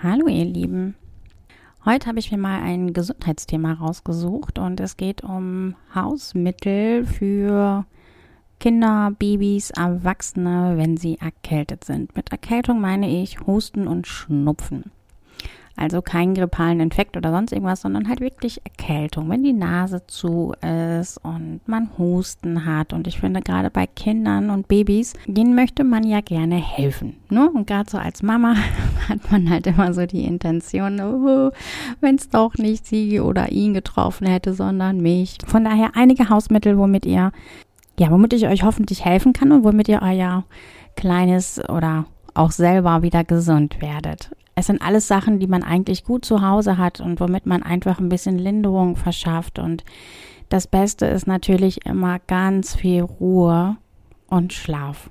Hallo ihr Lieben. Heute habe ich mir mal ein Gesundheitsthema rausgesucht und es geht um Hausmittel für Kinder, Babys, Erwachsene, wenn sie erkältet sind. Mit Erkältung meine ich Husten und Schnupfen. Also keinen grippalen Infekt oder sonst irgendwas, sondern halt wirklich Erkältung, wenn die Nase zu ist und man Husten hat. Und ich finde gerade bei Kindern und Babys, denen möchte man ja gerne helfen. Ne? Und gerade so als Mama hat man halt immer so die Intention, oh, wenn es doch nicht sie oder ihn getroffen hätte, sondern mich. Von daher einige Hausmittel, womit ihr, ja, womit ich euch hoffentlich helfen kann und womit ihr euer kleines oder auch selber wieder gesund werdet. Es sind alles Sachen, die man eigentlich gut zu Hause hat und womit man einfach ein bisschen Linderung verschafft. Und das Beste ist natürlich immer ganz viel Ruhe und Schlaf.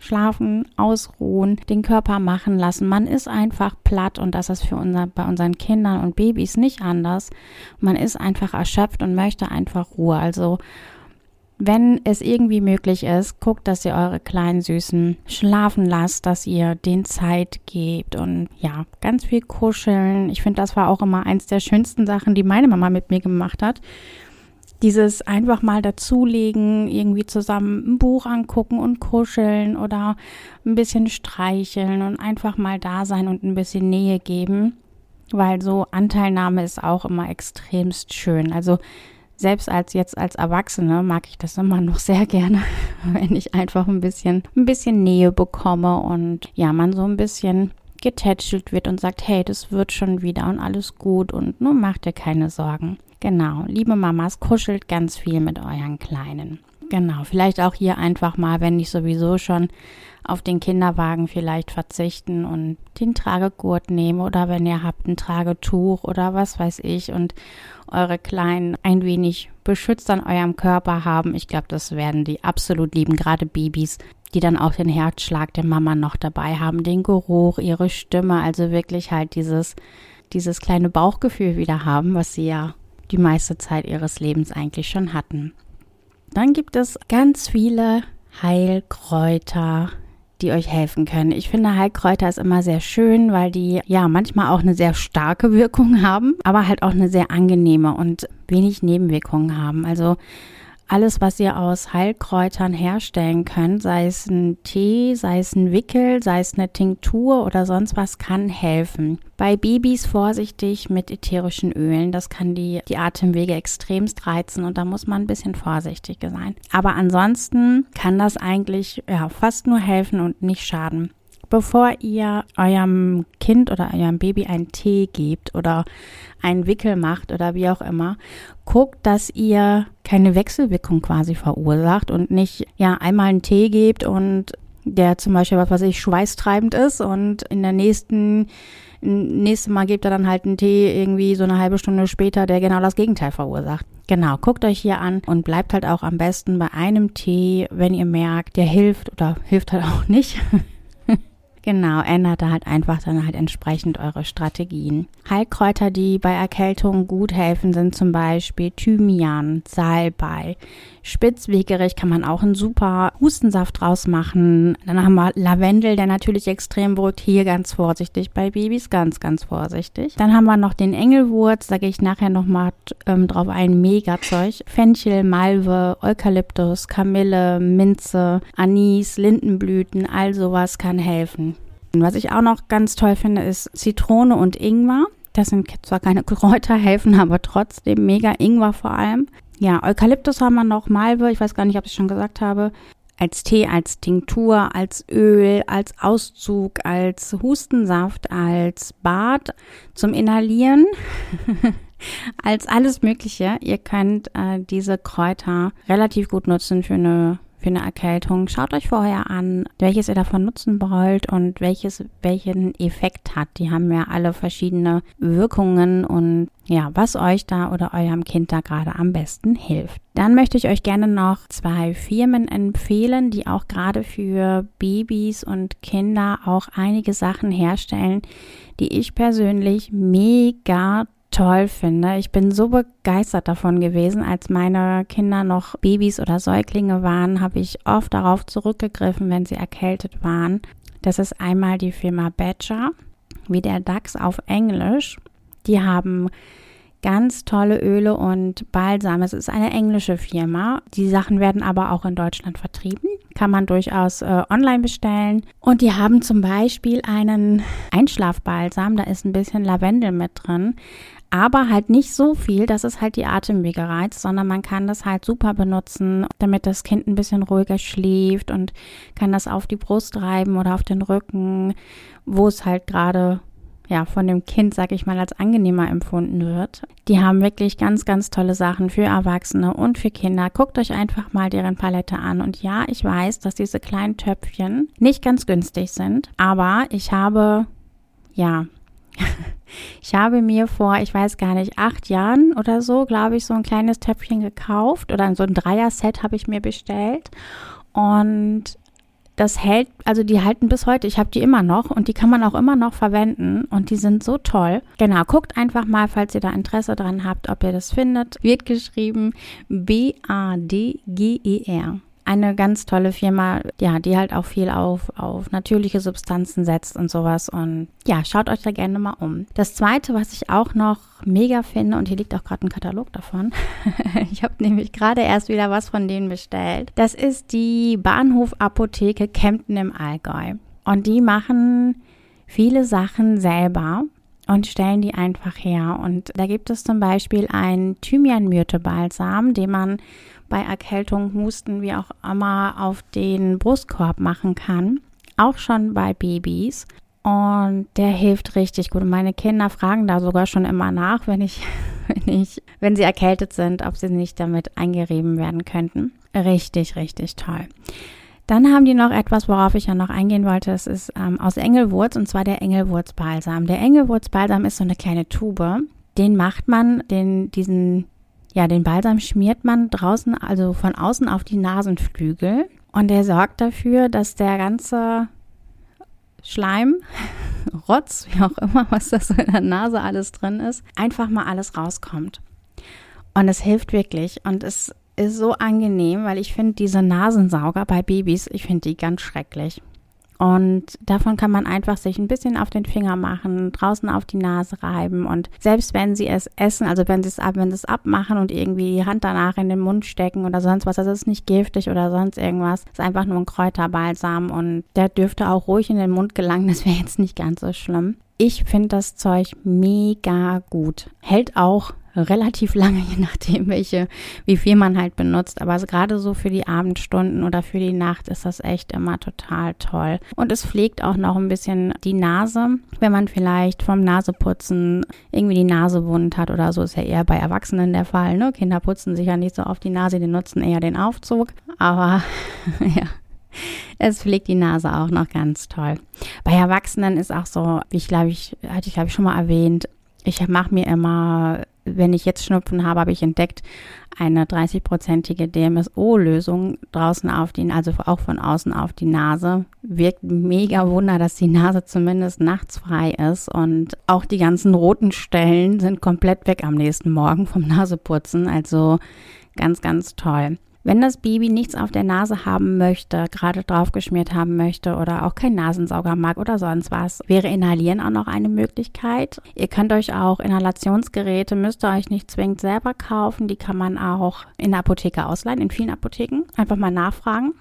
Schlafen, ausruhen, den Körper machen lassen. Man ist einfach platt und das ist für unser, bei unseren Kindern und Babys nicht anders. Man ist einfach erschöpft und möchte einfach Ruhe. Also wenn es irgendwie möglich ist, guckt, dass ihr eure kleinen Süßen schlafen lasst, dass ihr den Zeit gebt und ja, ganz viel kuscheln. Ich finde, das war auch immer eins der schönsten Sachen, die meine Mama mit mir gemacht hat. Dieses einfach mal dazulegen, irgendwie zusammen ein Buch angucken und kuscheln oder ein bisschen streicheln und einfach mal da sein und ein bisschen Nähe geben, weil so Anteilnahme ist auch immer extremst schön. Also selbst als jetzt als Erwachsene mag ich das immer noch sehr gerne, wenn ich einfach ein bisschen, ein bisschen Nähe bekomme und ja, man so ein bisschen getätschelt wird und sagt, hey, das wird schon wieder und alles gut und nur macht dir keine Sorgen. Genau, liebe Mamas, kuschelt ganz viel mit euren Kleinen. Genau, vielleicht auch hier einfach mal, wenn ich sowieso schon auf den Kinderwagen vielleicht verzichten und den Tragegurt nehmen oder wenn ihr habt ein Tragetuch oder was weiß ich und eure Kleinen ein wenig beschützt an eurem Körper haben. Ich glaube, das werden die absolut lieben, gerade Babys, die dann auch den Herzschlag der Mama noch dabei haben, den Geruch, ihre Stimme, also wirklich halt dieses, dieses kleine Bauchgefühl wieder haben, was sie ja die meiste Zeit ihres Lebens eigentlich schon hatten. Dann gibt es ganz viele Heilkräuter, die euch helfen können. Ich finde, Heilkräuter ist immer sehr schön, weil die ja manchmal auch eine sehr starke Wirkung haben, aber halt auch eine sehr angenehme und wenig Nebenwirkungen haben. Also alles, was ihr aus Heilkräutern herstellen könnt, sei es ein Tee, sei es ein Wickel, sei es eine Tinktur oder sonst was, kann helfen. Bei Babys vorsichtig mit ätherischen Ölen. Das kann die, die Atemwege extremst reizen und da muss man ein bisschen vorsichtig sein. Aber ansonsten kann das eigentlich ja, fast nur helfen und nicht schaden bevor ihr eurem Kind oder eurem Baby einen Tee gebt oder einen Wickel macht oder wie auch immer, guckt, dass ihr keine Wechselwirkung quasi verursacht und nicht ja einmal einen Tee gebt und der zum Beispiel, was weiß ich, schweißtreibend ist und in der nächsten nächstes Mal gebt ihr dann halt einen Tee irgendwie so eine halbe Stunde später, der genau das Gegenteil verursacht. Genau, guckt euch hier an und bleibt halt auch am besten bei einem Tee, wenn ihr merkt, der hilft oder hilft halt auch nicht. Genau, ändert da halt einfach dann halt entsprechend eure Strategien. Heilkräuter, die bei Erkältungen gut helfen, sind zum Beispiel Thymian, Salbei, Spitzwegerich kann man auch einen super Hustensaft draus machen. Dann haben wir Lavendel, der natürlich extrem beruhigt. Hier ganz vorsichtig bei Babys, ganz, ganz vorsichtig. Dann haben wir noch den Engelwurz, da gehe ich nachher nochmal ähm, drauf ein. Mega-Zeug. Fenchel, Malve, Eukalyptus, Kamille, Minze, Anis, Lindenblüten, all sowas kann helfen. Was ich auch noch ganz toll finde, ist Zitrone und Ingwer. Das sind zwar keine Kräuter, helfen aber trotzdem mega Ingwer vor allem. Ja, Eukalyptus haben wir noch, Malve, ich weiß gar nicht, ob ich schon gesagt habe. Als Tee, als Tinktur, als Öl, als Auszug, als Hustensaft, als Bad zum Inhalieren, als alles Mögliche. Ihr könnt äh, diese Kräuter relativ gut nutzen für eine für eine Erkältung. Schaut euch vorher an, welches ihr davon nutzen wollt und welches welchen Effekt hat. Die haben ja alle verschiedene Wirkungen und ja, was euch da oder eurem Kind da gerade am besten hilft. Dann möchte ich euch gerne noch zwei Firmen empfehlen, die auch gerade für Babys und Kinder auch einige Sachen herstellen, die ich persönlich mega toll finde. Ich bin so begeistert davon gewesen, als meine Kinder noch Babys oder Säuglinge waren, habe ich oft darauf zurückgegriffen, wenn sie erkältet waren. Das ist einmal die Firma Badger. wie der DAX auf Englisch. Die haben ganz tolle Öle und Balsam. Es ist eine englische Firma. Die Sachen werden aber auch in Deutschland vertrieben. Kann man durchaus äh, online bestellen. Und die haben zum Beispiel einen Einschlafbalsam. Da ist ein bisschen Lavendel mit drin. Aber halt nicht so viel, dass es halt die Atemwege reizt, sondern man kann das halt super benutzen, damit das Kind ein bisschen ruhiger schläft und kann das auf die Brust reiben oder auf den Rücken, wo es halt gerade ja, von dem Kind, sag ich mal, als angenehmer empfunden wird. Die haben wirklich ganz, ganz tolle Sachen für Erwachsene und für Kinder. Guckt euch einfach mal deren Palette an. Und ja, ich weiß, dass diese kleinen Töpfchen nicht ganz günstig sind, aber ich habe, ja, ich habe mir vor, ich weiß gar nicht, acht Jahren oder so, glaube ich, so ein kleines Töpfchen gekauft oder so ein Dreier-Set habe ich mir bestellt. Und das hält, also die halten bis heute. Ich habe die immer noch und die kann man auch immer noch verwenden und die sind so toll. Genau, guckt einfach mal, falls ihr da Interesse dran habt, ob ihr das findet. Wird geschrieben B-A-D-G-E-R eine ganz tolle Firma, ja, die halt auch viel auf, auf natürliche Substanzen setzt und sowas. Und ja, schaut euch da gerne mal um. Das zweite, was ich auch noch mega finde, und hier liegt auch gerade ein Katalog davon. ich habe nämlich gerade erst wieder was von denen bestellt. Das ist die Bahnhofapotheke Kempten im Allgäu. Und die machen viele Sachen selber und stellen die einfach her. Und da gibt es zum Beispiel einen Thymian-Myrte-Balsam, den man bei Erkältung, Husten, wie auch immer, auf den Brustkorb machen kann. Auch schon bei Babys. Und der hilft richtig gut. Meine Kinder fragen da sogar schon immer nach, wenn ich, wenn ich, wenn sie erkältet sind, ob sie nicht damit eingerieben werden könnten. Richtig, richtig toll. Dann haben die noch etwas, worauf ich ja noch eingehen wollte. Das ist ähm, aus Engelwurz und zwar der Engelwurzbalsam. Der Engelwurzbalsam ist so eine kleine Tube. Den macht man, den, diesen ja, den Balsam schmiert man draußen, also von außen auf die Nasenflügel. Und der sorgt dafür, dass der ganze Schleim, Rotz, wie auch immer, was da so in der Nase alles drin ist, einfach mal alles rauskommt. Und es hilft wirklich. Und es ist so angenehm, weil ich finde diese Nasensauger bei Babys, ich finde die ganz schrecklich. Und davon kann man einfach sich ein bisschen auf den Finger machen, draußen auf die Nase reiben und selbst wenn sie es essen, also wenn sie es ab, wenn sie es abmachen und irgendwie die Hand danach in den Mund stecken oder sonst was, das ist nicht giftig oder sonst irgendwas, das ist einfach nur ein Kräuterbalsam und der dürfte auch ruhig in den Mund gelangen, das wäre jetzt nicht ganz so schlimm. Ich finde das Zeug mega gut. Hält auch relativ lange, je nachdem, welche, wie viel man halt benutzt. Aber gerade so für die Abendstunden oder für die Nacht ist das echt immer total toll. Und es pflegt auch noch ein bisschen die Nase, wenn man vielleicht vom Naseputzen irgendwie die Nase wund hat oder so, ist ja eher bei Erwachsenen der Fall. Ne? Kinder putzen sich ja nicht so auf die Nase, die nutzen eher den Aufzug. Aber ja, es pflegt die Nase auch noch ganz toll. Bei Erwachsenen ist auch so, wie ich glaube ich, hatte ich glaube ich schon mal erwähnt, ich mache mir immer wenn ich jetzt Schnupfen habe, habe ich entdeckt, eine 30-prozentige DMSO-Lösung draußen auf die, also auch von außen auf die Nase. Wirkt mega Wunder, dass die Nase zumindest nachts frei ist und auch die ganzen roten Stellen sind komplett weg am nächsten Morgen vom Naseputzen. Also ganz, ganz toll. Wenn das Baby nichts auf der Nase haben möchte, gerade draufgeschmiert haben möchte oder auch kein Nasensauger mag oder sonst was, wäre Inhalieren auch noch eine Möglichkeit. Ihr könnt euch auch Inhalationsgeräte, müsst ihr euch nicht zwingend selber kaufen. Die kann man auch in der Apotheke ausleihen, in vielen Apotheken. Einfach mal nachfragen.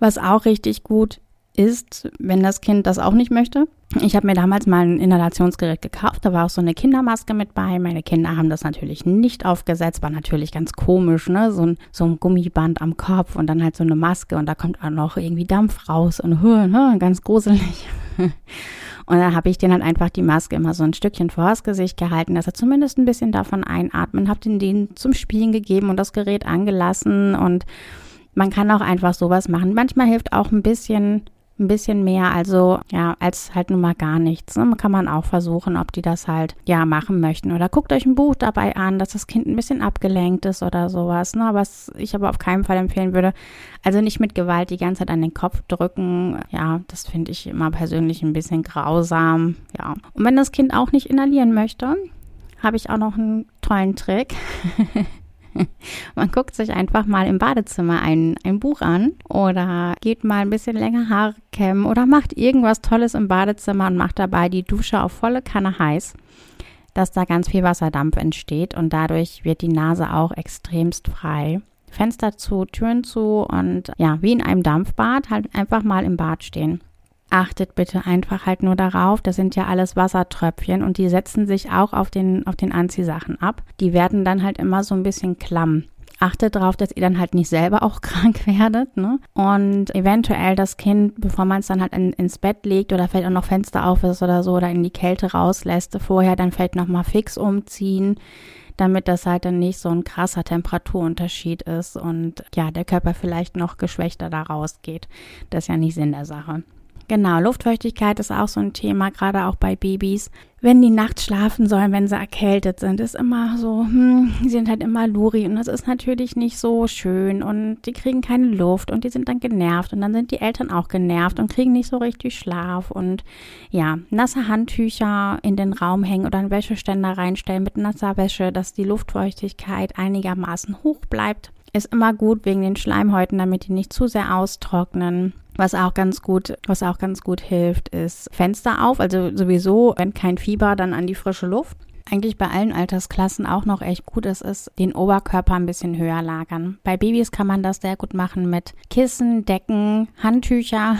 Was auch richtig gut ist, wenn das Kind das auch nicht möchte. Ich habe mir damals mal ein Inhalationsgerät gekauft, da war auch so eine Kindermaske mit bei. Meine Kinder haben das natürlich nicht aufgesetzt, war natürlich ganz komisch, ne? So ein, so ein Gummiband am Kopf und dann halt so eine Maske und da kommt auch noch irgendwie Dampf raus und ne? ganz gruselig. Und dann habe ich den halt einfach die Maske immer so ein Stückchen vor das Gesicht gehalten, dass er zumindest ein bisschen davon einatmen, habe den den zum Spielen gegeben und das Gerät angelassen und man kann auch einfach sowas machen. Manchmal hilft auch ein bisschen ein bisschen mehr, also ja, als halt nun mal gar nichts. Ne? Kann man auch versuchen, ob die das halt ja machen möchten. Oder guckt euch ein Buch dabei an, dass das Kind ein bisschen abgelenkt ist oder sowas. Ne? Was ich aber auf keinen Fall empfehlen würde. Also nicht mit Gewalt die ganze Zeit an den Kopf drücken. Ja, das finde ich immer persönlich ein bisschen grausam. Ja. Und wenn das Kind auch nicht inhalieren möchte, habe ich auch noch einen tollen Trick. Man guckt sich einfach mal im Badezimmer ein, ein Buch an oder geht mal ein bisschen länger Haare kämmen oder macht irgendwas Tolles im Badezimmer und macht dabei die Dusche auf volle Kanne heiß, dass da ganz viel Wasserdampf entsteht und dadurch wird die Nase auch extremst frei. Fenster zu, Türen zu und ja, wie in einem Dampfbad halt einfach mal im Bad stehen. Achtet bitte einfach halt nur darauf, das sind ja alles Wassertröpfchen und die setzen sich auch auf den, auf den Anziehsachen ab. Die werden dann halt immer so ein bisschen klamm. Achtet darauf, dass ihr dann halt nicht selber auch krank werdet, ne? Und eventuell das Kind, bevor man es dann halt in, ins Bett legt oder vielleicht auch noch Fenster auf ist oder so oder in die Kälte rauslässt, vorher dann vielleicht nochmal fix umziehen damit das halt dann nicht so ein krasser Temperaturunterschied ist und ja, der Körper vielleicht noch geschwächter da rausgeht. Das ist ja nicht Sinn der Sache. Genau, Luftfeuchtigkeit ist auch so ein Thema, gerade auch bei Babys. Wenn die nachts schlafen sollen, wenn sie erkältet sind, ist immer so, hm, die sind halt immer luri und das ist natürlich nicht so schön und die kriegen keine Luft und die sind dann genervt und dann sind die Eltern auch genervt und kriegen nicht so richtig Schlaf und ja, nasse Handtücher in den Raum hängen oder einen Wäscheständer reinstellen mit nasser Wäsche, dass die Luftfeuchtigkeit einigermaßen hoch bleibt. Ist immer gut wegen den Schleimhäuten, damit die nicht zu sehr austrocknen. Was auch ganz gut, was auch ganz gut hilft, ist Fenster auf. Also sowieso, wenn kein Fieber, dann an die frische Luft. Eigentlich bei allen Altersklassen auch noch echt gut ist es, den Oberkörper ein bisschen höher lagern. Bei Babys kann man das sehr gut machen mit Kissen, Decken, Handtücher,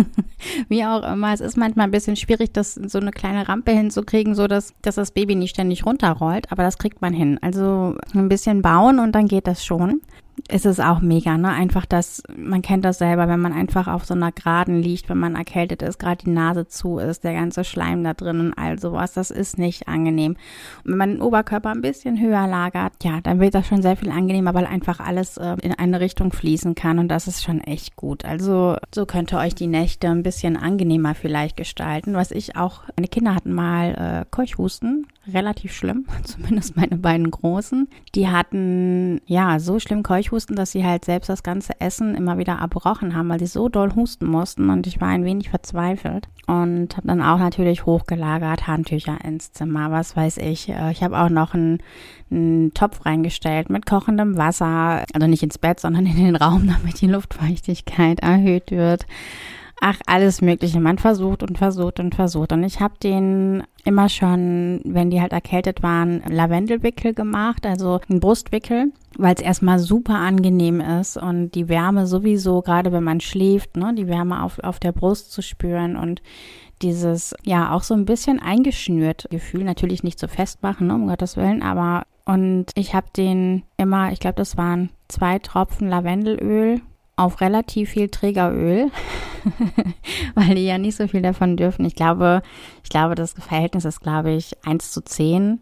wie auch immer. Es ist manchmal ein bisschen schwierig, das so eine kleine Rampe hinzukriegen, so dass, dass das Baby nicht ständig runterrollt, aber das kriegt man hin. Also ein bisschen bauen und dann geht das schon ist es auch mega, ne? Einfach das, man kennt das selber, wenn man einfach auf so einer Geraden liegt, wenn man erkältet ist, gerade die Nase zu ist, der ganze Schleim da drin und all sowas, das ist nicht angenehm. Und wenn man den Oberkörper ein bisschen höher lagert, ja, dann wird das schon sehr viel angenehmer, weil einfach alles äh, in eine Richtung fließen kann und das ist schon echt gut. Also so könnt ihr euch die Nächte ein bisschen angenehmer vielleicht gestalten. Was ich auch, meine Kinder hatten mal äh, Keuchhusten, relativ schlimm, zumindest meine beiden Großen. Die hatten ja so schlimm Keuchhusten, dass sie halt selbst das ganze Essen immer wieder abbrochen haben, weil sie so doll husten mussten und ich war ein wenig verzweifelt und habe dann auch natürlich hochgelagert Handtücher ins Zimmer, was weiß ich. Äh, ich habe auch noch einen, einen Topf reingestellt mit kochendem Wasser, also nicht ins Bett, sondern in den Raum, damit die Luftfeuchtigkeit erhöht wird. Ach, alles Mögliche. Man versucht und versucht und versucht. Und ich habe den immer schon, wenn die halt erkältet waren, Lavendelwickel gemacht, also einen Brustwickel, weil es erstmal super angenehm ist und die Wärme sowieso, gerade wenn man schläft, ne, die Wärme auf, auf der Brust zu spüren und dieses, ja, auch so ein bisschen eingeschnürt Gefühl, natürlich nicht so festmachen, ne, um Gottes Willen, aber und ich habe den immer, ich glaube, das waren zwei Tropfen Lavendelöl auf relativ viel Trägeröl, weil die ja nicht so viel davon dürfen. Ich glaube, ich glaube, das Verhältnis ist, glaube ich, 1 zu 10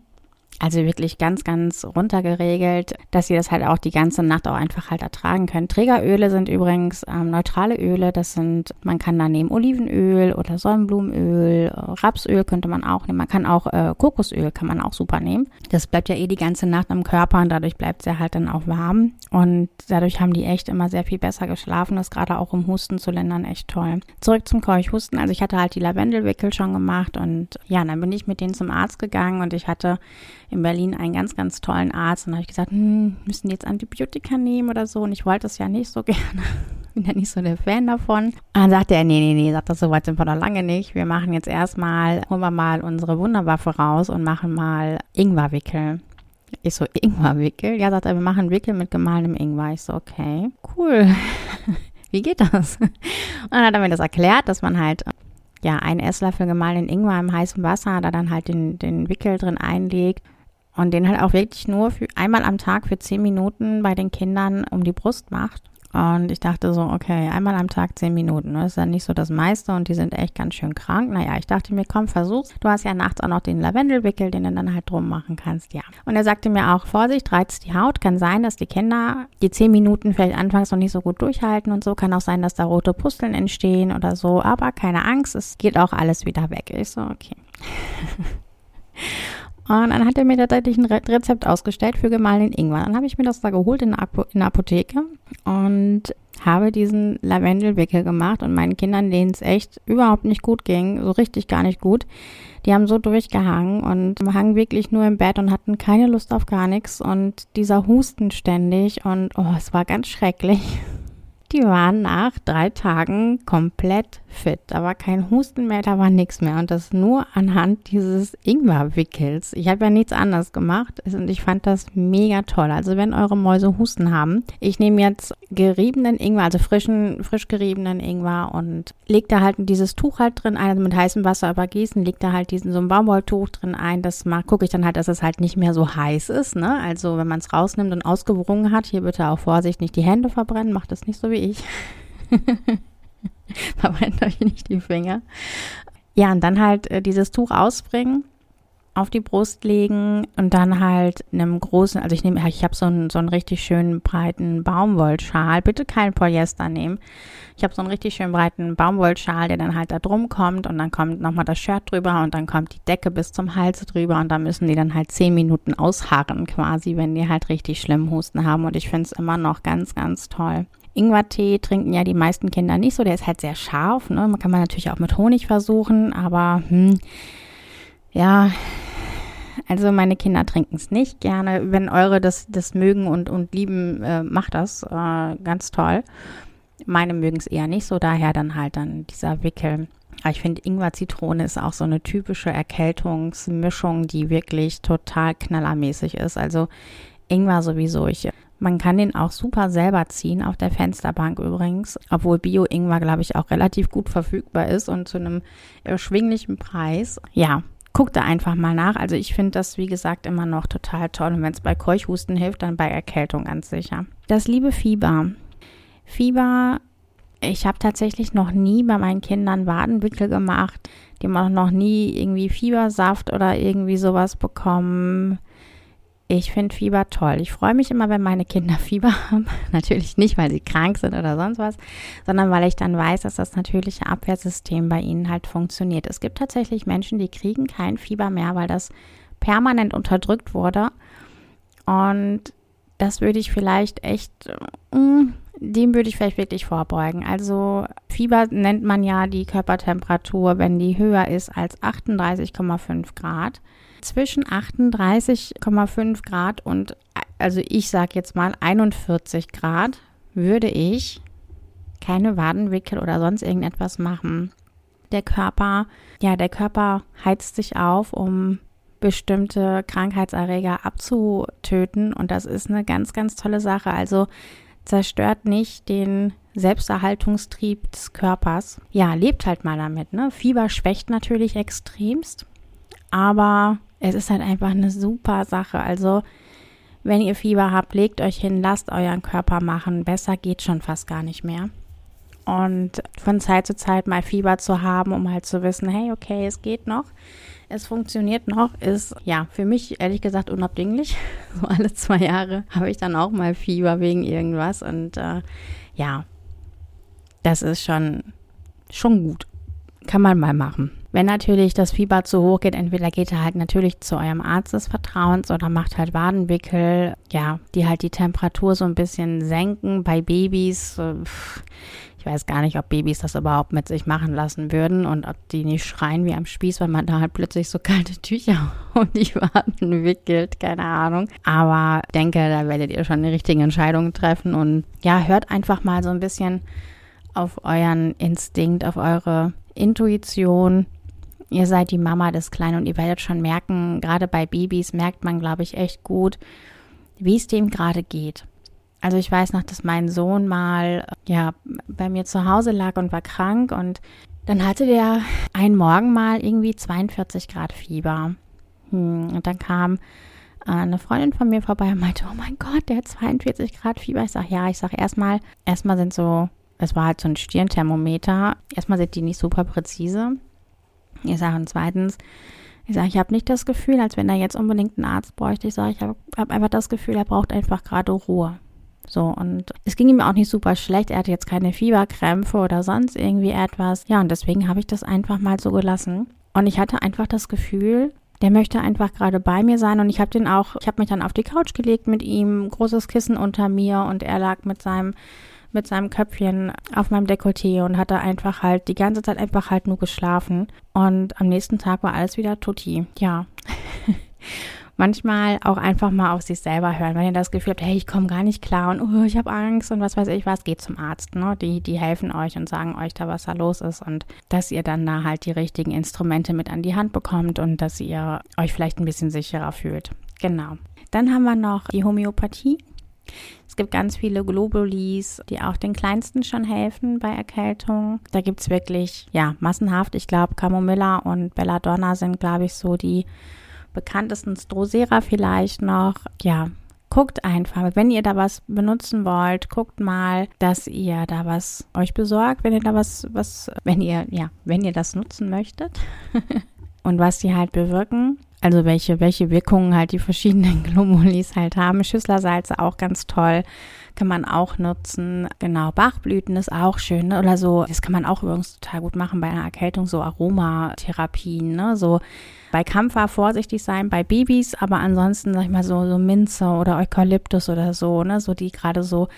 also wirklich ganz, ganz runtergeregelt, dass ihr das halt auch die ganze Nacht auch einfach halt ertragen könnt. Trägeröle sind übrigens ähm, neutrale Öle. Das sind, man kann da nehmen Olivenöl oder Sonnenblumenöl, äh, Rapsöl könnte man auch nehmen. Man kann auch äh, Kokosöl kann man auch super nehmen. Das bleibt ja eh die ganze Nacht am Körper und dadurch bleibt ja halt dann auch warm. Und dadurch haben die echt immer sehr viel besser geschlafen. Das ist gerade auch um Husten zu lindern echt toll. Zurück zum Keuchhusten. Also ich hatte halt die Lavendelwickel schon gemacht und ja, dann bin ich mit denen zum Arzt gegangen und ich hatte in Berlin einen ganz, ganz tollen Arzt. Und habe ich gesagt, hm, müssen die jetzt Antibiotika nehmen oder so? Und ich wollte das ja nicht so gerne. Bin ja nicht so der Fan davon. Und dann sagte er, nee, nee, nee, sagt das so weit sind wir noch lange nicht. Wir machen jetzt erstmal, holen wir mal unsere Wunderwaffe raus und machen mal Ingwerwickel. Ich so, Ingwerwickel? Ja, sagt er, wir machen Wickel mit gemahlenem Ingwer. Ich so, okay, cool. Wie geht das? Und dann hat er mir das erklärt, dass man halt ja, ein Esslöffel gemahlenen Ingwer im heißen Wasser, da dann halt den, den Wickel drin einlegt und den halt auch wirklich nur für einmal am Tag für zehn Minuten bei den Kindern um die Brust macht. Und ich dachte so, okay, einmal am Tag zehn Minuten. Das ist dann nicht so das meiste und die sind echt ganz schön krank. Naja, ich dachte mir, komm, versuch's. Du hast ja nachts auch noch den Lavendelwickel, den du dann halt drum machen kannst. Ja. Und er sagte mir auch, Vorsicht, reizt die Haut. Kann sein, dass die Kinder die zehn Minuten vielleicht anfangs noch nicht so gut durchhalten und so. Kann auch sein, dass da rote Pusteln entstehen oder so. Aber keine Angst, es geht auch alles wieder weg. Ich so, okay. Und dann hat er mir tatsächlich ein Rezept ausgestellt für gemahlenen Ingwer. Dann habe ich mir das da geholt in der, Apo in der Apotheke und habe diesen Lavendelwickel gemacht und meinen Kindern, denen es echt überhaupt nicht gut ging, so richtig gar nicht gut, die haben so durchgehangen und hangen wirklich nur im Bett und hatten keine Lust auf gar nichts und dieser Husten ständig und oh, es war ganz schrecklich. Die waren nach drei Tagen komplett fit. Da war kein Husten mehr, da war nichts mehr. Und das nur anhand dieses Ingwerwickels. Ich habe ja nichts anderes gemacht und ich fand das mega toll. Also wenn eure Mäuse Husten haben, ich nehme jetzt geriebenen Ingwer, also frischen, frisch geriebenen Ingwer und leg da halt dieses Tuch halt drin ein, also mit heißem Wasser übergießen, leg da halt diesen so ein Baumwolltuch drin ein. Das gucke ich dann halt, dass es halt nicht mehr so heiß ist. Ne? Also wenn man es rausnimmt und ausgewrungen hat, hier bitte auch Vorsicht, nicht die Hände verbrennen, macht das nicht so wie ich. Verbrennt euch nicht die Finger. Ja, und dann halt äh, dieses Tuch ausbringen, auf die Brust legen und dann halt einem großen, also ich nehme, ich habe so einen, so einen richtig schönen breiten Baumwollschal. Bitte keinen Polyester nehmen. Ich habe so einen richtig schönen breiten Baumwollschal, der dann halt da drum kommt und dann kommt nochmal das Shirt drüber und dann kommt die Decke bis zum Hals drüber und da müssen die dann halt zehn Minuten ausharren quasi, wenn die halt richtig schlimm Husten haben und ich finde es immer noch ganz, ganz toll. Ingwertee trinken ja die meisten Kinder nicht so. Der ist halt sehr scharf. Ne? Man kann man natürlich auch mit Honig versuchen, aber hm, ja, also meine Kinder trinken es nicht gerne. Wenn eure das, das mögen und, und lieben, äh, macht das äh, ganz toll. Meine mögen es eher nicht so, daher dann halt dann dieser Wickel. Aber ich finde, Ingwer-Zitrone ist auch so eine typische Erkältungsmischung, die wirklich total knallermäßig ist. Also Ingwer sowieso. Ich man kann den auch super selber ziehen, auf der Fensterbank übrigens, obwohl Bio-Ingwer, glaube ich, auch relativ gut verfügbar ist und zu einem erschwinglichen Preis. Ja, guckt da einfach mal nach. Also ich finde das, wie gesagt, immer noch total toll. Und wenn es bei Keuchhusten hilft, dann bei Erkältung ganz sicher. Das liebe Fieber. Fieber, ich habe tatsächlich noch nie bei meinen Kindern Wadenwickel gemacht. Die haben auch noch nie irgendwie Fiebersaft oder irgendwie sowas bekommen. Ich finde Fieber toll. Ich freue mich immer, wenn meine Kinder Fieber haben. Natürlich nicht, weil sie krank sind oder sonst was, sondern weil ich dann weiß, dass das natürliche Abwehrsystem bei ihnen halt funktioniert. Es gibt tatsächlich Menschen, die kriegen kein Fieber mehr, weil das permanent unterdrückt wurde. Und das würde ich vielleicht echt, mm, dem würde ich vielleicht wirklich vorbeugen. Also Fieber nennt man ja die Körpertemperatur, wenn die höher ist als 38,5 Grad zwischen 38,5 Grad und, also ich sage jetzt mal 41 Grad, würde ich keine Wadenwickel oder sonst irgendetwas machen. Der Körper, ja, der Körper heizt sich auf, um bestimmte Krankheitserreger abzutöten und das ist eine ganz, ganz tolle Sache. Also zerstört nicht den Selbsterhaltungstrieb des Körpers. Ja, lebt halt mal damit. Ne? Fieber schwächt natürlich extremst, aber es ist halt einfach eine super Sache. Also, wenn ihr Fieber habt, legt euch hin, lasst euren Körper machen. Besser geht schon fast gar nicht mehr. Und von Zeit zu Zeit mal Fieber zu haben, um halt zu wissen, hey, okay, es geht noch, es funktioniert noch, ist ja für mich ehrlich gesagt unabdinglich. So alle zwei Jahre habe ich dann auch mal Fieber wegen irgendwas. Und äh, ja, das ist schon, schon gut. Kann man mal machen. Wenn natürlich das Fieber zu hoch geht, entweder geht er halt natürlich zu eurem Arzt des Vertrauens oder macht halt Wadenwickel, ja, die halt die Temperatur so ein bisschen senken. Bei Babys, äh, ich weiß gar nicht, ob Babys das überhaupt mit sich machen lassen würden und ob die nicht schreien wie am Spieß, wenn man da halt plötzlich so kalte Tücher um die Waden wickelt, keine Ahnung. Aber ich denke, da werdet ihr schon die richtigen Entscheidungen treffen und ja, hört einfach mal so ein bisschen auf euren Instinkt, auf eure Intuition, ihr seid die Mama des Kleinen und ihr werdet schon merken, gerade bei Babys merkt man, glaube ich, echt gut, wie es dem gerade geht. Also ich weiß noch, dass mein Sohn mal ja bei mir zu Hause lag und war krank und dann hatte der einen Morgen mal irgendwie 42 Grad Fieber. Hm, und dann kam äh, eine Freundin von mir vorbei und meinte, oh mein Gott, der hat 42 Grad Fieber. Ich sage, ja, ich sage erstmal, erstmal sind so, es war halt so ein Stirnthermometer, erstmal sind die nicht super präzise. Ich sage zweitens, ich sage, ich habe nicht das Gefühl, als wenn er jetzt unbedingt einen Arzt bräuchte. Ich sage, ich habe hab einfach das Gefühl, er braucht einfach gerade Ruhe. So, und es ging ihm auch nicht super schlecht. Er hatte jetzt keine Fieberkrämpfe oder sonst irgendwie etwas. Ja, und deswegen habe ich das einfach mal so gelassen. Und ich hatte einfach das Gefühl, der möchte einfach gerade bei mir sein und ich habe den auch, ich habe mich dann auf die Couch gelegt mit ihm, großes Kissen unter mir und er lag mit seinem mit seinem Köpfchen auf meinem Dekolleté und hat da einfach halt die ganze Zeit einfach halt nur geschlafen und am nächsten Tag war alles wieder tutti. Ja. manchmal auch einfach mal auf sich selber hören. Wenn ihr das Gefühl habt, hey, ich komme gar nicht klar und oh, ich habe Angst und was weiß ich was, geht zum Arzt. Ne? Die, die helfen euch und sagen euch da, was da los ist und dass ihr dann da halt die richtigen Instrumente mit an die Hand bekommt und dass ihr euch vielleicht ein bisschen sicherer fühlt. Genau. Dann haben wir noch die Homöopathie. Gibt ganz viele Globulis, die auch den Kleinsten schon helfen bei Erkältung. Da gibt es wirklich, ja, massenhaft. Ich glaube, Camomilla und Belladonna sind, glaube ich, so die bekanntesten Strosera vielleicht noch. Ja, guckt einfach, wenn ihr da was benutzen wollt, guckt mal, dass ihr da was euch besorgt, wenn ihr da was, was, wenn ihr, ja, wenn ihr das nutzen möchtet. Und was die halt bewirken. Also welche, welche Wirkungen halt die verschiedenen Glomulis halt haben. Schüsslersalze auch ganz toll kann man auch nutzen. Genau, Bachblüten ist auch schön, ne? Oder so, das kann man auch übrigens total gut machen bei einer Erkältung, so Aromatherapien, ne? So bei Kampfer vorsichtig sein, bei Babys, aber ansonsten, sag ich mal, so, so Minze oder Eukalyptus oder so, ne? So die gerade so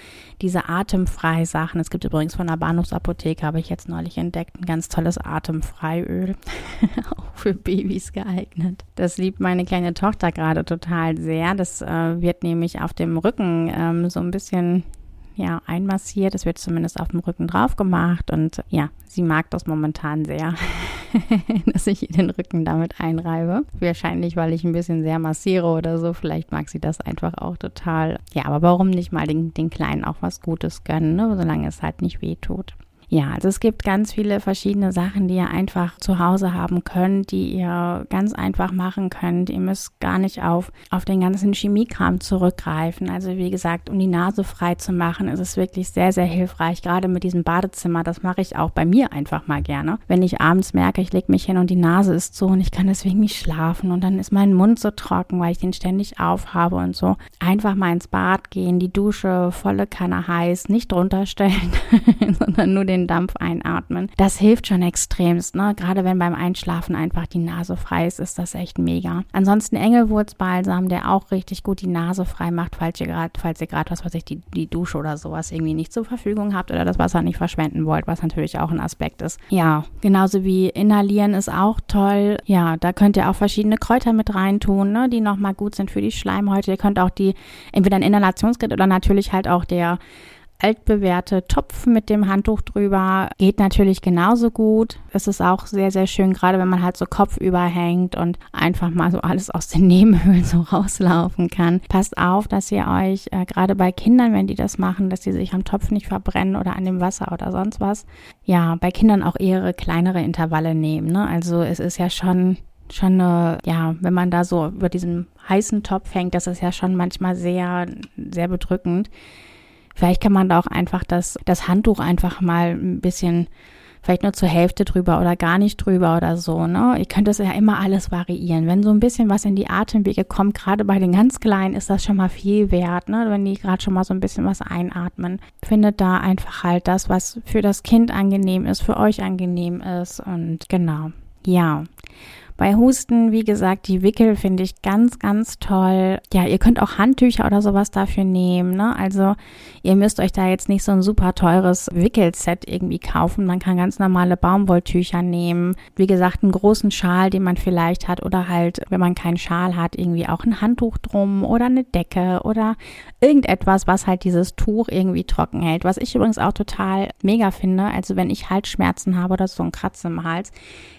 diese atemfrei Sachen. Es gibt übrigens von der Bahnhofsapotheke, habe ich jetzt neulich entdeckt, ein ganz tolles Atemfreiöl. auch für Babys geeignet. Das liebt meine kleine Tochter gerade total sehr. Das äh, wird nämlich auf dem Rücken ähm, so ein bisschen ja, einmassiert. Es wird zumindest auf dem Rücken drauf gemacht und ja, sie mag das momentan sehr, dass ich ihr den Rücken damit einreibe. Wahrscheinlich, weil ich ein bisschen sehr massiere oder so. Vielleicht mag sie das einfach auch total. Ja, aber warum nicht mal den, den Kleinen auch was Gutes gönnen, ne? solange es halt nicht weh tut. Ja, also es gibt ganz viele verschiedene Sachen, die ihr einfach zu Hause haben könnt, die ihr ganz einfach machen könnt. Ihr müsst gar nicht auf, auf den ganzen Chemiekram zurückgreifen. Also wie gesagt, um die Nase frei zu machen, ist es wirklich sehr, sehr hilfreich. Gerade mit diesem Badezimmer, das mache ich auch bei mir einfach mal gerne. Wenn ich abends merke, ich lege mich hin und die Nase ist so und ich kann deswegen nicht schlafen und dann ist mein Mund so trocken, weil ich den ständig aufhabe und so. Einfach mal ins Bad gehen, die Dusche volle Kanne heiß, nicht drunter stellen, sondern nur den den Dampf einatmen. Das hilft schon extremst, ne? Gerade wenn beim Einschlafen einfach die Nase frei ist, ist das echt mega. Ansonsten Engelwurzbalsam, der auch richtig gut die Nase frei macht, falls ihr gerade, falls ihr gerade, was weiß ich, die, die Dusche oder sowas irgendwie nicht zur Verfügung habt oder das Wasser nicht verschwenden wollt, was natürlich auch ein Aspekt ist. Ja, genauso wie inhalieren ist auch toll. Ja, da könnt ihr auch verschiedene Kräuter mit reintun, ne, die nochmal gut sind für die Schleimhäute. Ihr könnt auch die, entweder ein Inhalationsgerät oder natürlich halt auch der altbewährte Topf mit dem Handtuch drüber geht natürlich genauso gut. Es ist auch sehr, sehr schön, gerade wenn man halt so kopfüber hängt und einfach mal so alles aus den Nebenhöhlen so rauslaufen kann. Passt auf, dass ihr euch, äh, gerade bei Kindern, wenn die das machen, dass sie sich am Topf nicht verbrennen oder an dem Wasser oder sonst was. Ja, bei Kindern auch eher kleinere Intervalle nehmen. Ne? Also es ist ja schon schon eine, ja, wenn man da so über diesem heißen Topf hängt, das ist ja schon manchmal sehr, sehr bedrückend. Vielleicht kann man da auch einfach das, das Handtuch einfach mal ein bisschen vielleicht nur zur Hälfte drüber oder gar nicht drüber oder so. Ne? Ihr könnt das ja immer alles variieren. Wenn so ein bisschen was in die Atemwege kommt, gerade bei den ganz Kleinen, ist das schon mal viel wert. Ne? Wenn die gerade schon mal so ein bisschen was einatmen, findet da einfach halt das, was für das Kind angenehm ist, für euch angenehm ist. Und genau, ja. Bei Husten, wie gesagt, die Wickel finde ich ganz, ganz toll. Ja, ihr könnt auch Handtücher oder sowas dafür nehmen. Ne? Also ihr müsst euch da jetzt nicht so ein super teures Wickelset irgendwie kaufen. Man kann ganz normale Baumwolltücher nehmen. Wie gesagt, einen großen Schal, den man vielleicht hat oder halt, wenn man keinen Schal hat, irgendwie auch ein Handtuch drum oder eine Decke oder irgendetwas, was halt dieses Tuch irgendwie trocken hält. Was ich übrigens auch total mega finde. Also wenn ich Halsschmerzen habe oder so ein Kratz im Hals,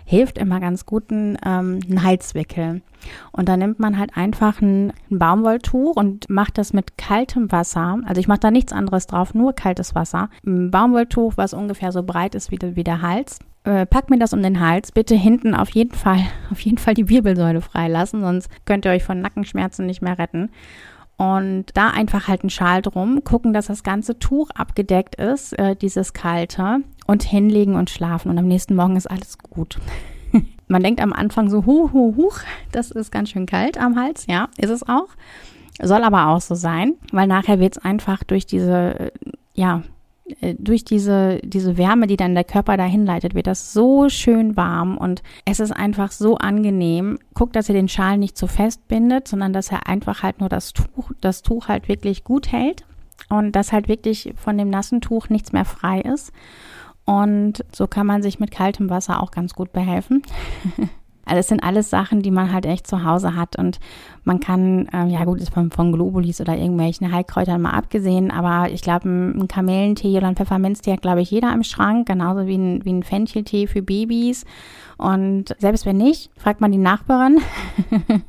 hilft immer ganz gut ein, ähm, ein Halswickel. Und da nimmt man halt einfach ein, ein, Baumwolltuch und macht das mit kaltem Wasser. Also ich mache da nichts anderes drauf, nur kaltes Wasser. Ein Baumwolltuch, was ungefähr so breit ist wie, der, wie der Hals. Äh, packt mir das um den Hals. Bitte hinten auf jeden Fall, auf jeden Fall die Wirbelsäule freilassen, sonst könnt ihr euch von Nackenschmerzen nicht mehr retten und da einfach halt einen Schal drum, gucken, dass das ganze Tuch abgedeckt ist, äh, dieses kalte und hinlegen und schlafen und am nächsten Morgen ist alles gut. Man denkt am Anfang so, hu, hu, huch, das ist ganz schön kalt am Hals. Ja, ist es auch. Soll aber auch so sein, weil nachher wird es einfach durch diese, äh, ja, äh, durch diese, diese Wärme, die dann der Körper dahin leitet, wird das so schön warm und es ist einfach so angenehm. Guckt, dass ihr den Schal nicht zu fest bindet, sondern dass er einfach halt nur das Tuch, das Tuch halt wirklich gut hält und dass halt wirklich von dem nassen Tuch nichts mehr frei ist. Und so kann man sich mit kaltem Wasser auch ganz gut behelfen. Also es sind alles Sachen, die man halt echt zu Hause hat und man kann, äh, ja gut, ist von, von Globulis oder irgendwelchen Heilkräutern mal abgesehen, aber ich glaube, ein, ein Kamellentee oder ein Pfefferminztee hat, glaube ich, jeder im Schrank, genauso wie ein, wie ein Fencheltee für Babys. Und selbst wenn nicht, fragt man die Nachbarin.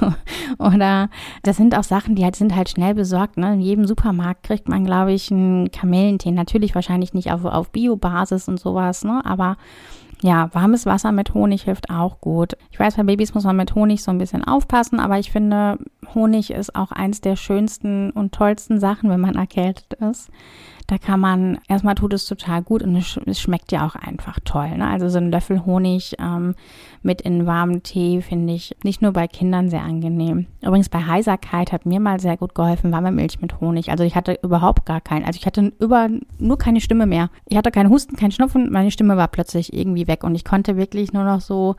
Oder das sind auch Sachen, die halt sind halt schnell besorgt. Ne? In jedem Supermarkt kriegt man, glaube ich, einen Kamellentee. Natürlich wahrscheinlich nicht auf, auf Biobasis und sowas, ne? Aber ja, warmes Wasser mit Honig hilft auch gut. Ich weiß, bei Babys muss man mit Honig so ein bisschen aufpassen, aber ich finde, Honig ist auch eins der schönsten und tollsten Sachen, wenn man erkältet ist. Da kann man, erstmal tut es total gut und es, schmeckt ja auch einfach toll. Ne? Also so ein Löffel Honig ähm, mit in warmen Tee finde ich nicht nur bei Kindern sehr angenehm. Übrigens bei Heiserkeit hat mir mal sehr gut geholfen, warme Milch mit Honig. Also ich hatte überhaupt gar keinen, also ich hatte über, nur keine Stimme mehr. Ich hatte keinen Husten, keinen Schnupfen, meine Stimme war plötzlich irgendwie weg und ich konnte wirklich nur noch so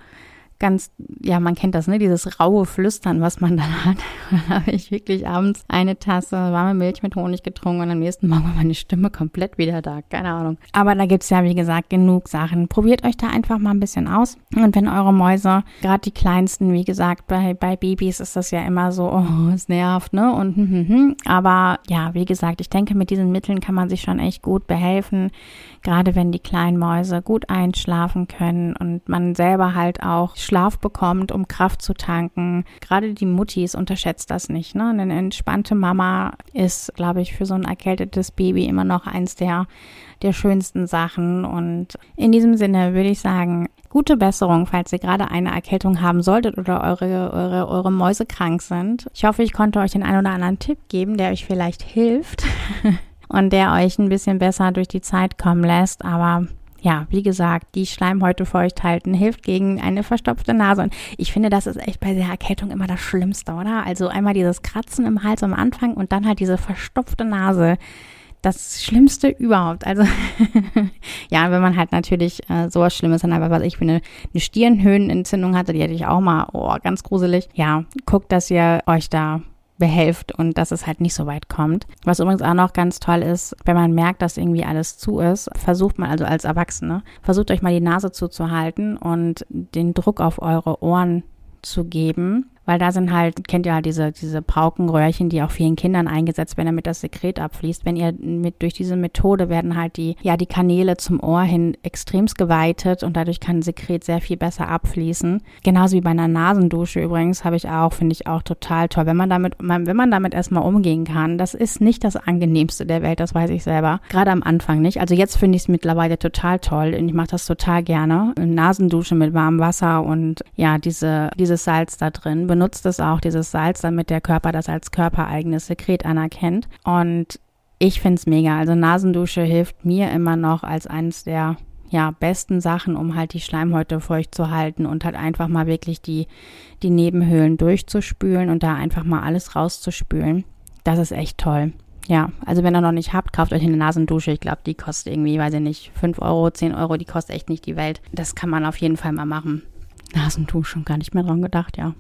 ganz, ja, man kennt das, ne, dieses raue Flüstern, was man dann hat. dann habe ich wirklich abends eine Tasse warme Milch mit Honig getrunken und am nächsten Morgen war meine Stimme komplett wieder da. Keine Ahnung. Aber da gibt's ja, wie gesagt, genug Sachen. Probiert euch da einfach mal ein bisschen aus. Und wenn eure Mäuse, gerade die kleinsten, wie gesagt, bei, bei Babys ist das ja immer so, oh, es nervt, ne? Und hm, hm, hm. aber ja, wie gesagt, ich denke, mit diesen Mitteln kann man sich schon echt gut behelfen. Gerade wenn die kleinen Mäuse gut einschlafen können und man selber halt auch Schlaf bekommt, um Kraft zu tanken. Gerade die Muttis unterschätzt das nicht. Ne? Eine entspannte Mama ist, glaube ich, für so ein erkältetes Baby immer noch eins der, der schönsten Sachen. Und in diesem Sinne würde ich sagen, gute Besserung, falls ihr gerade eine Erkältung haben solltet oder eure, eure, eure Mäuse krank sind. Ich hoffe, ich konnte euch den einen oder anderen Tipp geben, der euch vielleicht hilft und der euch ein bisschen besser durch die Zeit kommen lässt. Aber ja, wie gesagt, die Schleimhäute feucht halten hilft gegen eine verstopfte Nase. Und ich finde, das ist echt bei der Erkältung immer das Schlimmste, oder? Also einmal dieses Kratzen im Hals am Anfang und dann halt diese verstopfte Nase. Das Schlimmste überhaupt. Also, ja, wenn man halt natürlich äh, sowas Schlimmes dann aber was ich für eine, Stirnhöhenentzündung hatte, die hatte ich auch mal, oh, ganz gruselig. Ja, guckt, dass ihr euch da behelft und dass es halt nicht so weit kommt. Was übrigens auch noch ganz toll ist, wenn man merkt, dass irgendwie alles zu ist, versucht man also als Erwachsene, versucht euch mal die Nase zuzuhalten und den Druck auf eure Ohren zu geben weil da sind halt, kennt ihr halt diese, diese Paukenröhrchen, die auch vielen Kindern eingesetzt werden, damit das Sekret abfließt. Wenn ihr mit, durch diese Methode werden halt die, ja, die Kanäle zum Ohr hin extremst geweitet und dadurch kann Sekret sehr viel besser abfließen. Genauso wie bei einer Nasendusche übrigens habe ich auch, finde ich auch total toll. Wenn man damit, wenn man damit erstmal umgehen kann, das ist nicht das angenehmste der Welt, das weiß ich selber. Gerade am Anfang nicht. Also jetzt finde ich es mittlerweile total toll und ich mache das total gerne. Nasendusche mit warmem Wasser und ja, diese, dieses Salz da drin benutzt es auch, dieses Salz, damit der Körper das als körpereigenes Sekret anerkennt. Und ich finde es mega. Also Nasendusche hilft mir immer noch als eines der ja, besten Sachen, um halt die Schleimhäute feucht zu halten und halt einfach mal wirklich die, die Nebenhöhlen durchzuspülen und da einfach mal alles rauszuspülen. Das ist echt toll. Ja, also wenn ihr noch nicht habt, kauft euch eine Nasendusche. Ich glaube, die kostet irgendwie, weiß ich nicht, 5 Euro, 10 Euro, die kostet echt nicht die Welt. Das kann man auf jeden Fall mal machen. Nasendusche, schon gar nicht mehr dran gedacht, ja.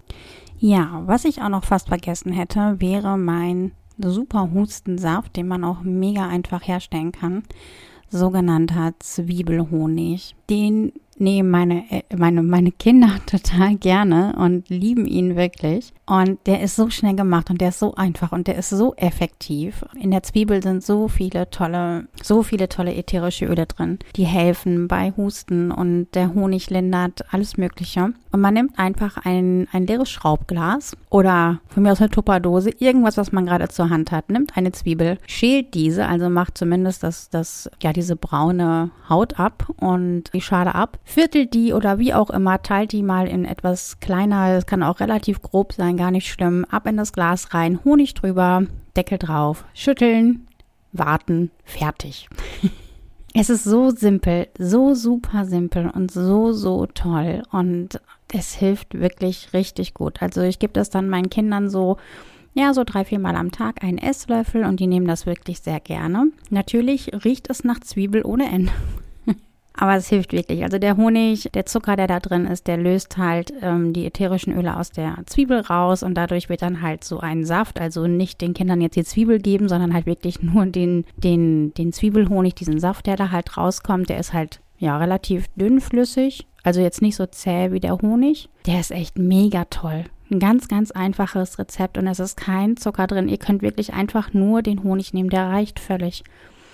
Ja, was ich auch noch fast vergessen hätte, wäre mein super Hustensaft, den man auch mega einfach herstellen kann. Sogenannter Zwiebelhonig. Den nehmen meine, äh, meine, meine Kinder total gerne und lieben ihn wirklich. Und der ist so schnell gemacht und der ist so einfach und der ist so effektiv. In der Zwiebel sind so viele tolle, so viele tolle ätherische Öle drin, die helfen bei Husten und der Honig lindert alles Mögliche. Und man nimmt einfach ein, ein leeres Schraubglas oder von mir aus eine Tupperdose, irgendwas, was man gerade zur Hand hat, nimmt eine Zwiebel, schält diese, also macht zumindest das, das, ja, diese braune Haut ab und die Schale ab, viertelt die oder wie auch immer, teilt die mal in etwas kleiner, es kann auch relativ grob sein, gar nicht schlimm, ab in das Glas rein, Honig drüber, Deckel drauf, schütteln, warten, fertig. es ist so simpel, so super simpel und so, so toll und es hilft wirklich richtig gut. Also ich gebe das dann meinen Kindern so Ja, so drei, vier Mal am Tag einen Esslöffel und die nehmen das wirklich sehr gerne. Natürlich riecht es nach Zwiebel ohne Ende. Aber es hilft wirklich. Also der Honig, der Zucker, der da drin ist, der löst halt ähm, die ätherischen Öle aus der Zwiebel raus und dadurch wird dann halt so ein Saft. Also nicht den Kindern jetzt die Zwiebel geben, sondern halt wirklich nur den, den, den Zwiebelhonig, diesen Saft, der da halt rauskommt. Der ist halt ja relativ dünnflüssig. Also jetzt nicht so zäh wie der Honig. Der ist echt mega toll. Ein ganz, ganz einfaches Rezept und es ist kein Zucker drin. Ihr könnt wirklich einfach nur den Honig nehmen, der reicht völlig.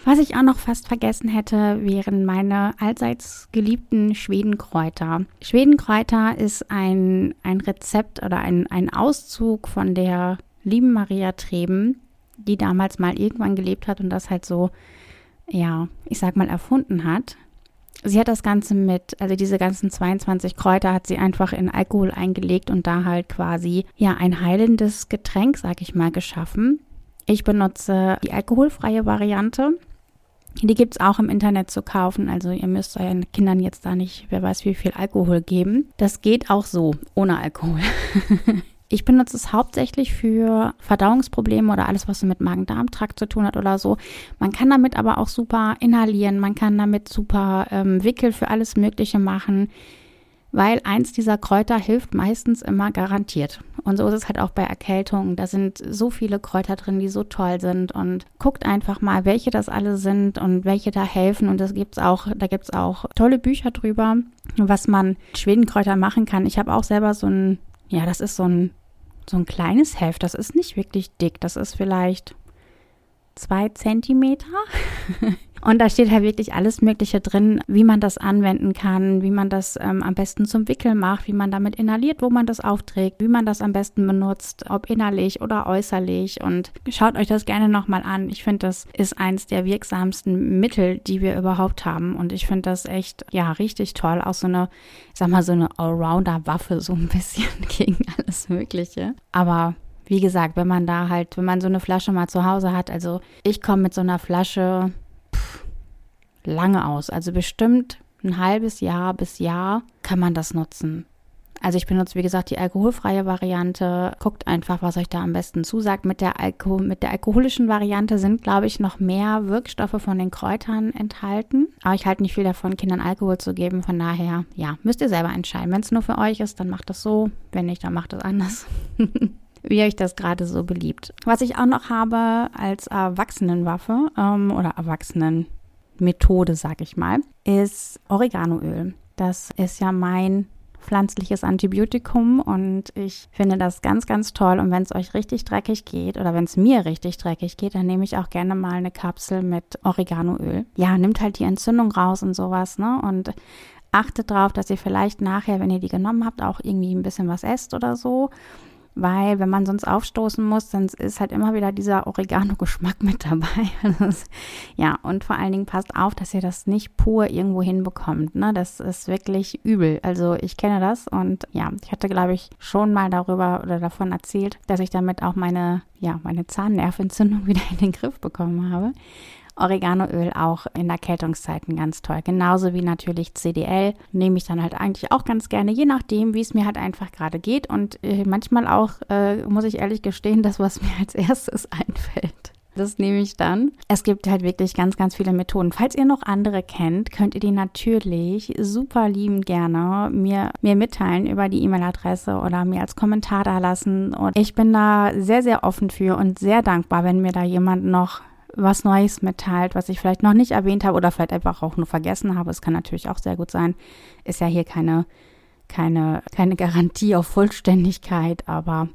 Was ich auch noch fast vergessen hätte, wären meine allseits geliebten Schwedenkräuter. Schwedenkräuter ist ein, ein Rezept oder ein, ein Auszug von der lieben Maria Treben, die damals mal irgendwann gelebt hat und das halt so, ja, ich sag mal, erfunden hat. Sie hat das Ganze mit, also diese ganzen 22 Kräuter hat sie einfach in Alkohol eingelegt und da halt quasi, ja, ein heilendes Getränk, sag ich mal, geschaffen. Ich benutze die alkoholfreie Variante. Die gibt es auch im Internet zu kaufen. Also ihr müsst euren Kindern jetzt da nicht, wer weiß wie viel Alkohol geben. Das geht auch so, ohne Alkohol. Ich benutze es hauptsächlich für Verdauungsprobleme oder alles, was so mit Magen-Darm-Trakt zu tun hat oder so. Man kann damit aber auch super inhalieren, man kann damit super ähm, Wickel für alles Mögliche machen weil eins dieser Kräuter hilft meistens immer garantiert. Und so ist es halt auch bei Erkältungen. Da sind so viele Kräuter drin, die so toll sind. Und guckt einfach mal, welche das alle sind und welche da helfen. Und das gibt's auch, da gibt's auch tolle Bücher drüber, was man Schwedenkräuter machen kann. Ich habe auch selber so ein, ja, das ist so ein, so ein kleines Heft. Das ist nicht wirklich dick. Das ist vielleicht zwei Zentimeter. Und da steht halt wirklich alles Mögliche drin, wie man das anwenden kann, wie man das ähm, am besten zum Wickeln macht, wie man damit inhaliert, wo man das aufträgt, wie man das am besten benutzt, ob innerlich oder äußerlich. Und schaut euch das gerne nochmal an. Ich finde, das ist eins der wirksamsten Mittel, die wir überhaupt haben. Und ich finde das echt, ja, richtig toll. Auch so eine, ich sag mal, so eine Allrounder-Waffe, so ein bisschen gegen alles Mögliche. Aber wie gesagt, wenn man da halt, wenn man so eine Flasche mal zu Hause hat, also ich komme mit so einer Flasche lange aus. Also bestimmt ein halbes Jahr bis Jahr kann man das nutzen. Also ich benutze, wie gesagt, die alkoholfreie Variante. Guckt einfach, was euch da am besten zusagt. Mit der, Alko mit der alkoholischen Variante sind, glaube ich, noch mehr Wirkstoffe von den Kräutern enthalten. Aber ich halte nicht viel davon, Kindern Alkohol zu geben. Von daher, ja, müsst ihr selber entscheiden. Wenn es nur für euch ist, dann macht das so. Wenn nicht, dann macht es anders. wie euch das gerade so beliebt. Was ich auch noch habe als Erwachsenenwaffe ähm, oder Erwachsenen Methode, sag ich mal, ist Oreganoöl. Das ist ja mein pflanzliches Antibiotikum und ich finde das ganz, ganz toll. Und wenn es euch richtig dreckig geht oder wenn es mir richtig dreckig geht, dann nehme ich auch gerne mal eine Kapsel mit Oreganoöl. Ja, nimmt halt die Entzündung raus und sowas, ne? Und achtet darauf, dass ihr vielleicht nachher, wenn ihr die genommen habt, auch irgendwie ein bisschen was esst oder so weil wenn man sonst aufstoßen muss, dann ist halt immer wieder dieser Oregano-Geschmack mit dabei. Ja, und vor allen Dingen passt auf, dass ihr das nicht pur irgendwo hinbekommt. Ne? Das ist wirklich übel. Also ich kenne das und ja, ich hatte, glaube ich, schon mal darüber oder davon erzählt, dass ich damit auch meine, ja, meine Zahnnerventzündung wieder in den Griff bekommen habe. Oreganoöl auch in Erkältungszeiten ganz toll. Genauso wie natürlich CDL nehme ich dann halt eigentlich auch ganz gerne, je nachdem, wie es mir halt einfach gerade geht. Und äh, manchmal auch, äh, muss ich ehrlich gestehen, das, was mir als erstes einfällt. Das nehme ich dann. Es gibt halt wirklich ganz, ganz viele Methoden. Falls ihr noch andere kennt, könnt ihr die natürlich super liebend gerne mir, mir mitteilen über die E-Mail-Adresse oder mir als Kommentar da lassen. Und ich bin da sehr, sehr offen für und sehr dankbar, wenn mir da jemand noch was Neues mitteilt, was ich vielleicht noch nicht erwähnt habe oder vielleicht einfach auch nur vergessen habe. Es kann natürlich auch sehr gut sein. Ist ja hier keine, keine, keine Garantie auf Vollständigkeit, aber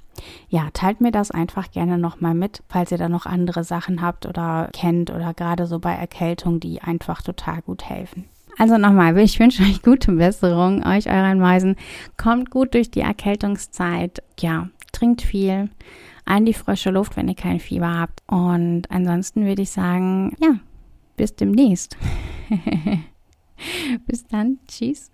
ja, teilt mir das einfach gerne nochmal mit, falls ihr da noch andere Sachen habt oder kennt oder gerade so bei Erkältung, die einfach total gut helfen. Also nochmal, ich wünsche euch gute Besserung, euch euren Meisen. Kommt gut durch die Erkältungszeit. Ja, trinkt viel an die frische Luft, wenn ihr kein Fieber habt. Und ansonsten würde ich sagen, ja, bis demnächst. bis dann. Tschüss.